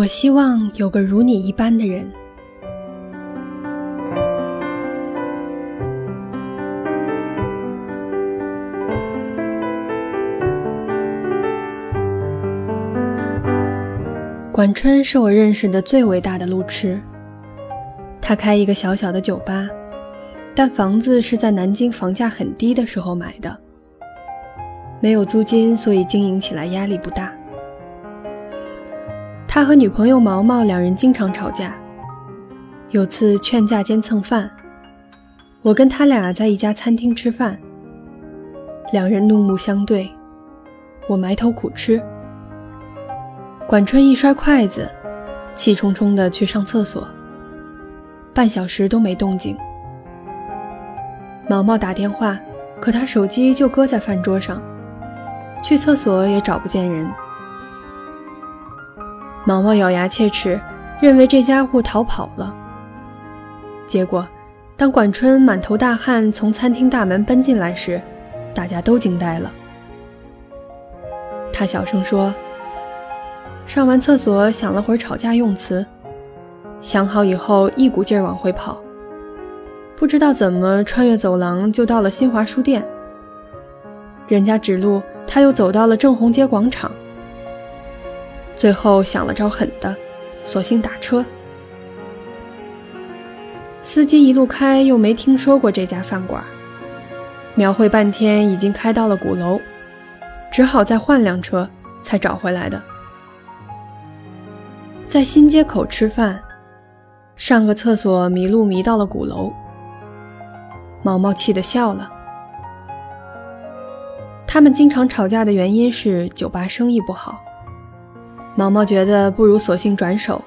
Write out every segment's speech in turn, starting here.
我希望有个如你一般的人。管春是我认识的最伟大的路痴。他开一个小小的酒吧，但房子是在南京房价很低的时候买的，没有租金，所以经营起来压力不大。他和女朋友毛毛两人经常吵架，有次劝架兼蹭饭，我跟他俩在一家餐厅吃饭，两人怒目相对，我埋头苦吃。管春一摔筷子，气冲冲地去上厕所，半小时都没动静。毛毛打电话，可他手机就搁在饭桌上，去厕所也找不见人。毛毛咬牙切齿，认为这家伙逃跑了。结果，当管春满头大汗从餐厅大门奔进来时，大家都惊呆了。他小声说。上完厕所，想了会儿吵架用词，想好以后，一股劲儿往回跑。不知道怎么穿越走廊就到了新华书店。人家指路，他又走到了正红街广场。最后想了招狠的，索性打车。司机一路开，又没听说过这家饭馆，描绘半天，已经开到了鼓楼，只好再换辆车才找回来的。在新街口吃饭，上个厕所迷路迷到了鼓楼。毛毛气得笑了。他们经常吵架的原因是酒吧生意不好。毛毛觉得不如索性转手，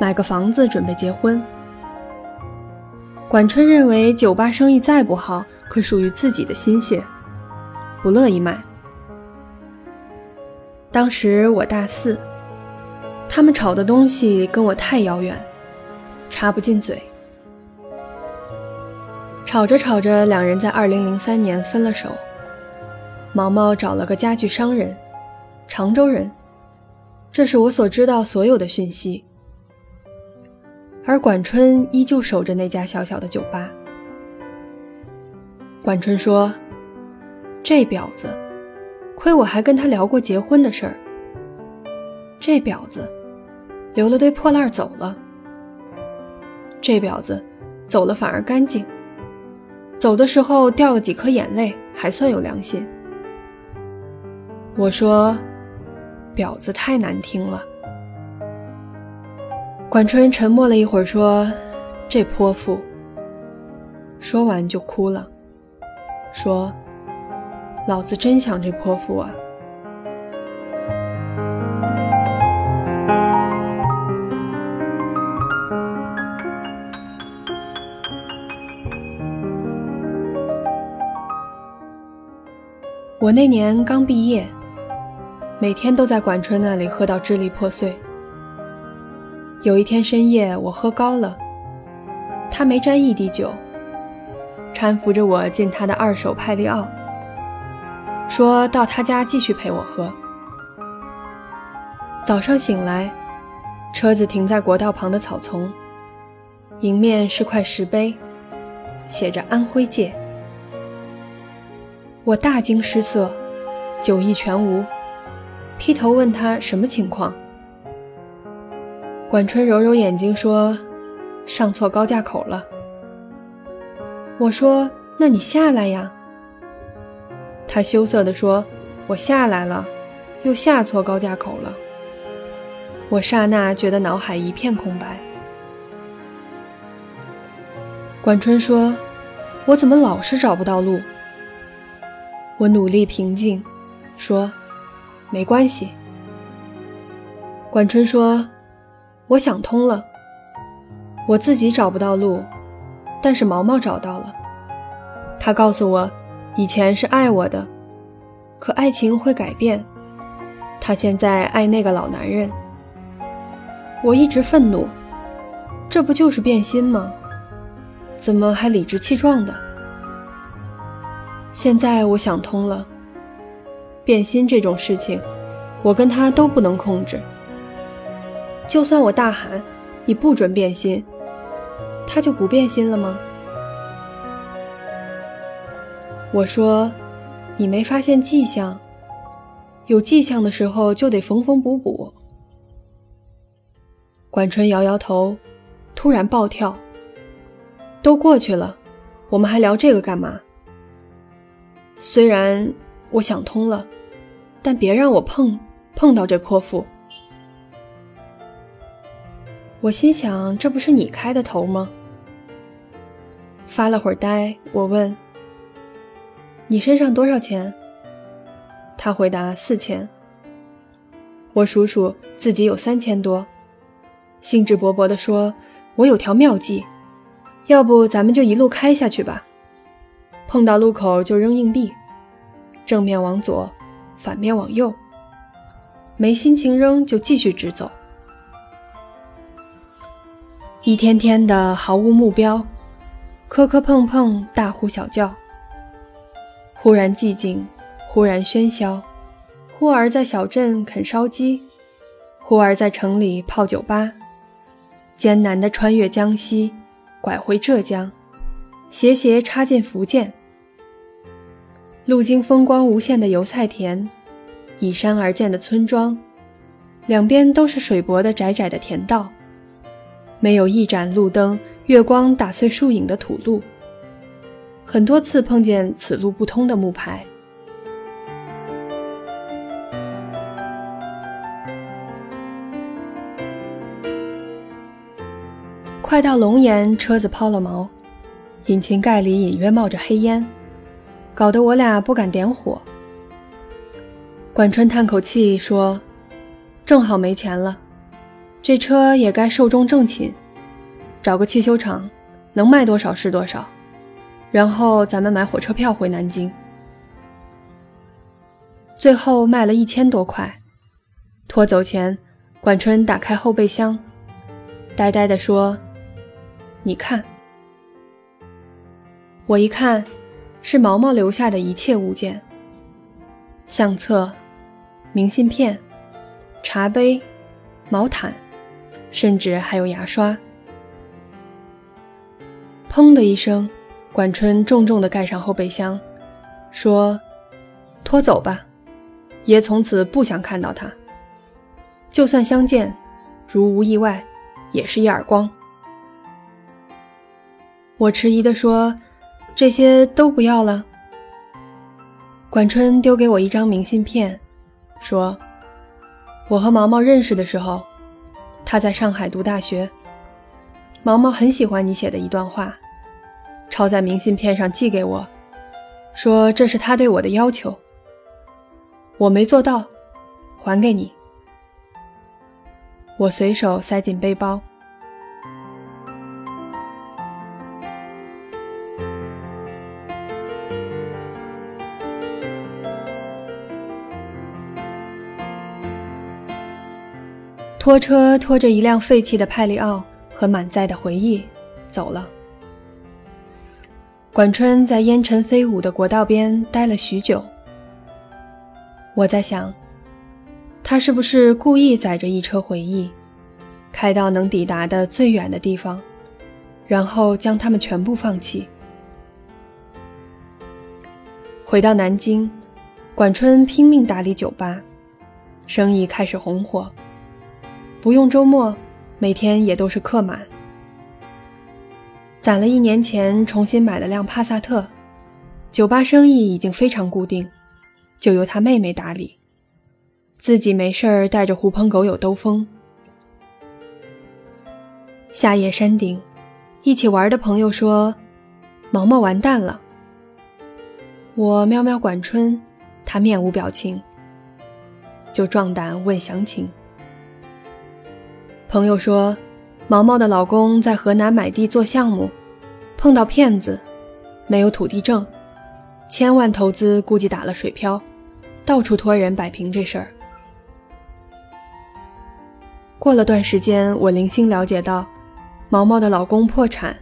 买个房子准备结婚。管春认为酒吧生意再不好，可属于自己的心血，不乐意卖。当时我大四。他们吵的东西跟我太遥远，插不进嘴。吵着吵着，两人在二零零三年分了手。毛毛找了个家具商人，常州人，这是我所知道所有的讯息。而管春依旧守着那家小小的酒吧。管春说：“这婊子，亏我还跟他聊过结婚的事儿。这婊子。”留了堆破烂走了，这婊子走了反而干净，走的时候掉了几颗眼泪，还算有良心。我说，婊子太难听了。管春沉默了一会儿，说：“这泼妇。”说完就哭了，说：“老子真想这泼妇啊。”我那年刚毕业，每天都在管春那里喝到支离破碎。有一天深夜，我喝高了，他没沾一滴酒，搀扶着我进他的二手派利奥，说到他家继续陪我喝。早上醒来，车子停在国道旁的草丛，迎面是块石碑，写着“安徽界”。我大惊失色，酒意全无，劈头问他什么情况。管春揉揉眼睛说：“上错高架口了。”我说：“那你下来呀。”他羞涩地说：“我下来了，又下错高架口了。”我刹那觉得脑海一片空白。管春说：“我怎么老是找不到路？”我努力平静，说：“没关系。”管春说：“我想通了，我自己找不到路，但是毛毛找到了。他告诉我，以前是爱我的，可爱情会改变。他现在爱那个老男人。我一直愤怒，这不就是变心吗？怎么还理直气壮的？”现在我想通了，变心这种事情，我跟他都不能控制。就算我大喊你不准变心，他就不变心了吗？我说，你没发现迹象？有迹象的时候就得缝缝补补。管春摇摇头，突然暴跳：“都过去了，我们还聊这个干嘛？虽然我想通了，但别让我碰碰到这泼妇。”我心想：“这不是你开的头吗？”发了会儿呆，我问。你身上多少钱？他回答四千。我数数自己有三千多，兴致勃勃地说：“我有条妙计，要不咱们就一路开下去吧。碰到路口就扔硬币，正面往左，反面往右。没心情扔就继续直走。一天天的毫无目标，磕磕碰碰，大呼小叫。”忽然寂静，忽然喧嚣，忽而在小镇啃烧鸡，忽而在城里泡酒吧，艰难地穿越江西，拐回浙江，斜斜插进福建，路经风光无限的油菜田，依山而建的村庄，两边都是水泊的窄窄的田道，没有一盏路灯，月光打碎树影的土路。很多次碰见此路不通的木牌。快到龙岩，车子抛了锚，引擎盖里隐约冒着黑烟，搞得我俩不敢点火。管春叹口气说：“正好没钱了，这车也该寿终正寝，找个汽修厂，能卖多少是多少。”然后咱们买火车票回南京，最后卖了一千多块。拖走前，管春打开后备箱，呆呆地说：“你看。”我一看，是毛毛留下的一切物件：相册、明信片、茶杯、毛毯，甚至还有牙刷。砰的一声。管春重重地盖上后备箱，说：“拖走吧，爷从此不想看到他。就算相见，如无意外，也是一耳光。”我迟疑地说：“这些都不要了。”管春丢给我一张明信片，说：“我和毛毛认识的时候，他在上海读大学。毛毛很喜欢你写的一段话。”抄在明信片上寄给我，说这是他对我的要求。我没做到，还给你。我随手塞进背包。拖车拖着一辆废弃的派利奥和满载的回忆走了。管春在烟尘飞舞的国道边待了许久。我在想，他是不是故意载着一车回忆，开到能抵达的最远的地方，然后将他们全部放弃？回到南京，管春拼命打理酒吧，生意开始红火，不用周末，每天也都是客满。攒了一年钱，重新买了辆帕萨特，酒吧生意已经非常固定，就由他妹妹打理，自己没事儿带着狐朋狗友兜风。夏夜山顶，一起玩的朋友说：“毛毛完蛋了。”我喵喵管春，他面无表情，就壮胆问详情。朋友说。毛毛的老公在河南买地做项目，碰到骗子，没有土地证，千万投资估计打了水漂，到处托人摆平这事儿。过了段时间，我零星了解到，毛毛的老公破产，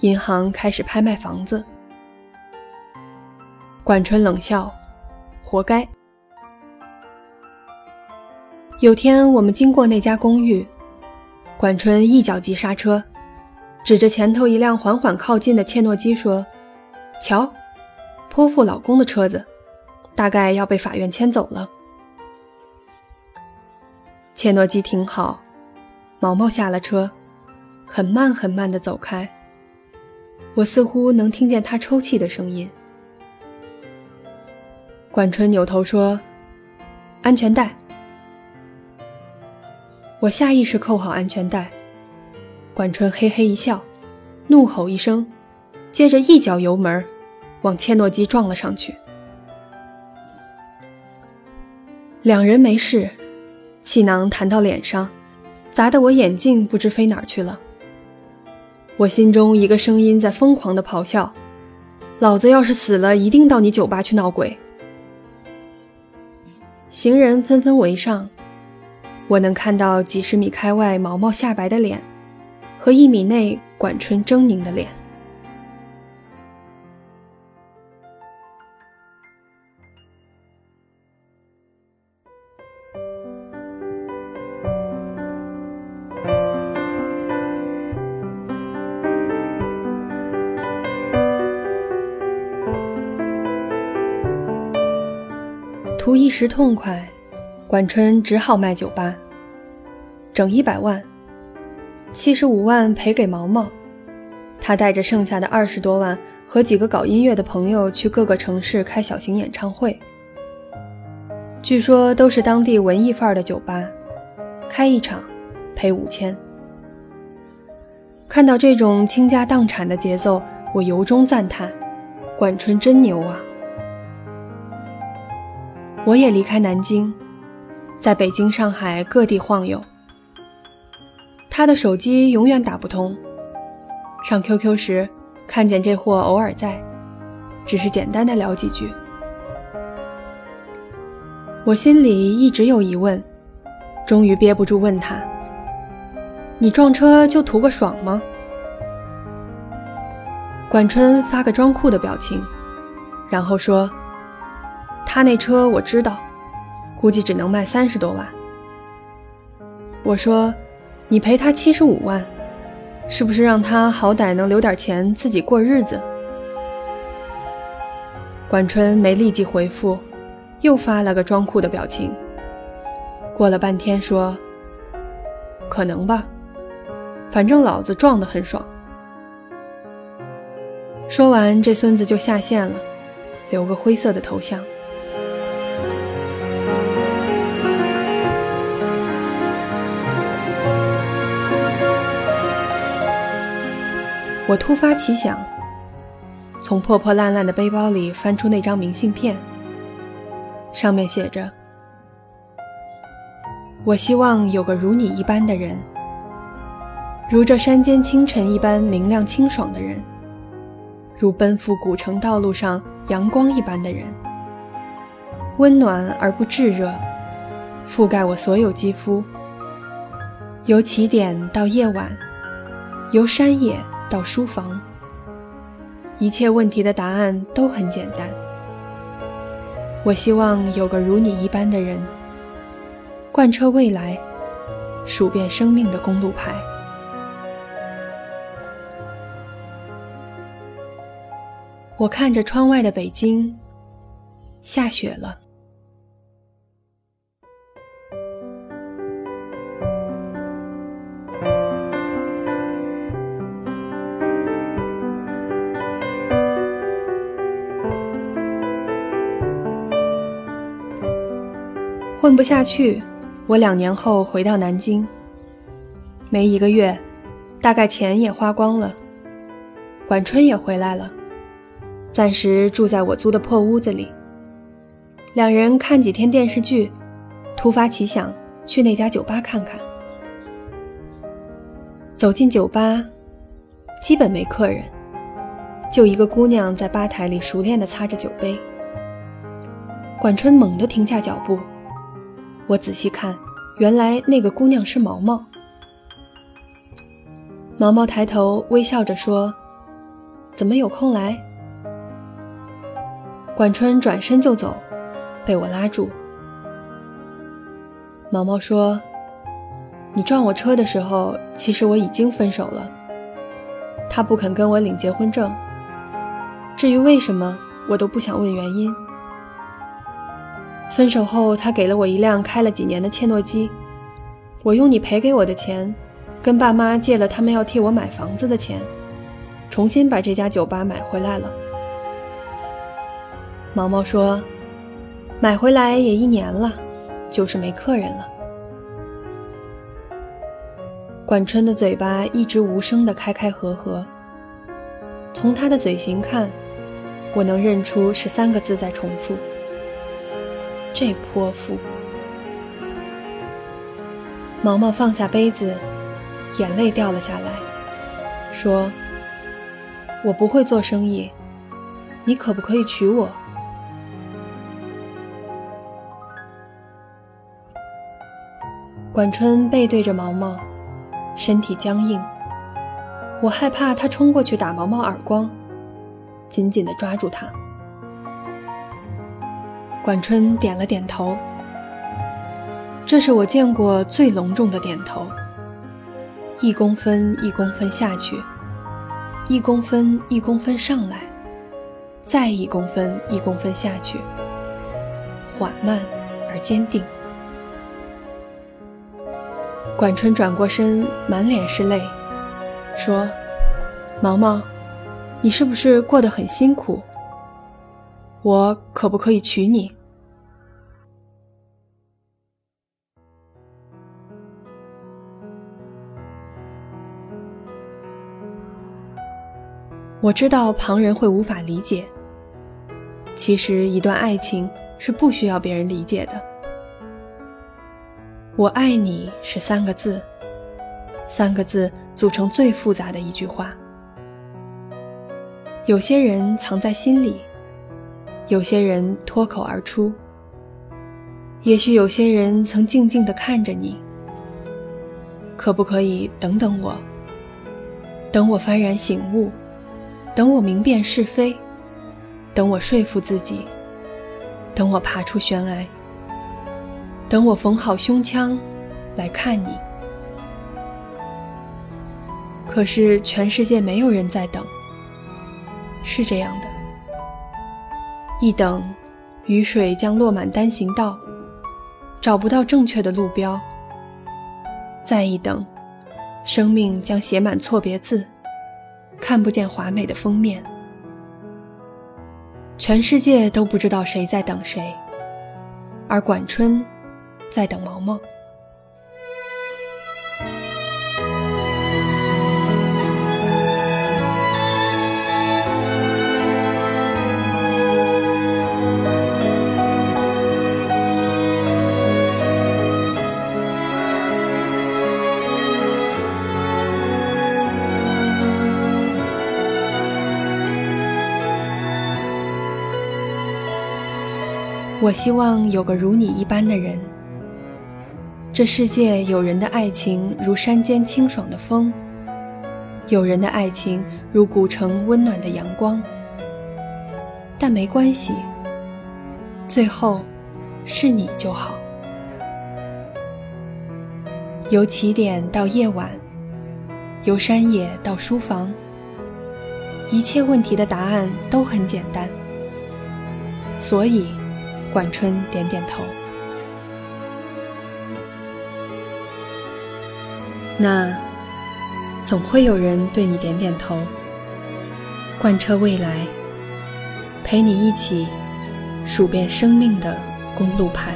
银行开始拍卖房子。管春冷笑：“活该。”有天我们经过那家公寓。管春一脚急刹车，指着前头一辆缓缓靠近的切诺基说：“瞧，泼妇老公的车子，大概要被法院牵走了。”切诺基停好，毛毛下了车，很慢很慢地走开。我似乎能听见他抽泣的声音。管春扭头说：“安全带。”我下意识扣好安全带，管春嘿嘿一笑，怒吼一声，接着一脚油门，往切诺基撞了上去。两人没事，气囊弹到脸上，砸得我眼镜不知飞哪儿去了。我心中一个声音在疯狂地咆哮：“老子要是死了，一定到你酒吧去闹鬼！”行人纷纷围上。我能看到几十米开外毛毛下白的脸，和一米内管春狰狞的脸。图一时痛快。管春只好卖酒吧，整一百万，七十五万赔给毛毛，他带着剩下的二十多万和几个搞音乐的朋友去各个城市开小型演唱会。据说都是当地文艺范儿的酒吧，开一场赔五千。看到这种倾家荡产的节奏，我由衷赞叹：管春真牛啊！我也离开南京。在北京、上海各地晃悠，他的手机永远打不通。上 QQ 时，看见这货偶尔在，只是简单的聊几句。我心里一直有疑问，终于憋不住问他：“你撞车就图个爽吗？”管春发个装酷的表情，然后说：“他那车我知道。”估计只能卖三十多万。我说：“你赔他七十五万，是不是让他好歹能留点钱自己过日子？”管春没立即回复，又发了个装酷的表情。过了半天说：“可能吧，反正老子撞得很爽。”说完，这孙子就下线了，留个灰色的头像。我突发奇想，从破破烂烂的背包里翻出那张明信片，上面写着：“我希望有个如你一般的人，如这山间清晨一般明亮清爽的人，如奔赴古城道路上阳光一般的人，温暖而不炙热，覆盖我所有肌肤。由起点到夜晚，由山野。”到书房，一切问题的答案都很简单。我希望有个如你一般的人，贯彻未来，数遍生命的公路牌。我看着窗外的北京，下雪了。混不下去，我两年后回到南京。没一个月，大概钱也花光了。管春也回来了，暂时住在我租的破屋子里。两人看几天电视剧，突发奇想去那家酒吧看看。走进酒吧，基本没客人，就一个姑娘在吧台里熟练地擦着酒杯。管春猛地停下脚步。我仔细看，原来那个姑娘是毛毛。毛毛抬头微笑着说：“怎么有空来？”管春转身就走，被我拉住。毛毛说：“你撞我车的时候，其实我已经分手了。他不肯跟我领结婚证。至于为什么，我都不想问原因。分手后，他给了我一辆开了几年的切诺基，我用你赔给我的钱，跟爸妈借了他们要替我买房子的钱，重新把这家酒吧买回来了。毛毛说：“买回来也一年了，就是没客人了。”管春的嘴巴一直无声的开开合合，从他的嘴型看，我能认出是三个字在重复。这泼妇！毛毛放下杯子，眼泪掉了下来，说：“我不会做生意，你可不可以娶我？”管春背对着毛毛，身体僵硬。我害怕他冲过去打毛毛耳光，紧紧地抓住他。管春点了点头，这是我见过最隆重的点头。一公分一公分下去，一公分一公分上来，再一公分一公分下去，缓慢而坚定。管春转过身，满脸是泪，说：“毛毛，你是不是过得很辛苦？”我可不可以娶你？我知道旁人会无法理解。其实，一段爱情是不需要别人理解的。我爱你是三个字，三个字组成最复杂的一句话。有些人藏在心里。有些人脱口而出，也许有些人曾静静地看着你。可不可以等等我？等我幡然醒悟，等我明辨是非，等我说服自己，等我爬出悬崖，等我缝好胸腔来看你。可是全世界没有人在等，是这样的。一等，雨水将落满单行道，找不到正确的路标；再一等，生命将写满错别字，看不见华美的封面。全世界都不知道谁在等谁，而管春在等毛毛。我希望有个如你一般的人。这世界有人的爱情如山间清爽的风，有人的爱情如古城温暖的阳光。但没关系，最后是你就好。由起点到夜晚，由山野到书房，一切问题的答案都很简单。所以。管春点点头。那总会有人对你点点头。贯彻未来，陪你一起数遍生命的公路牌。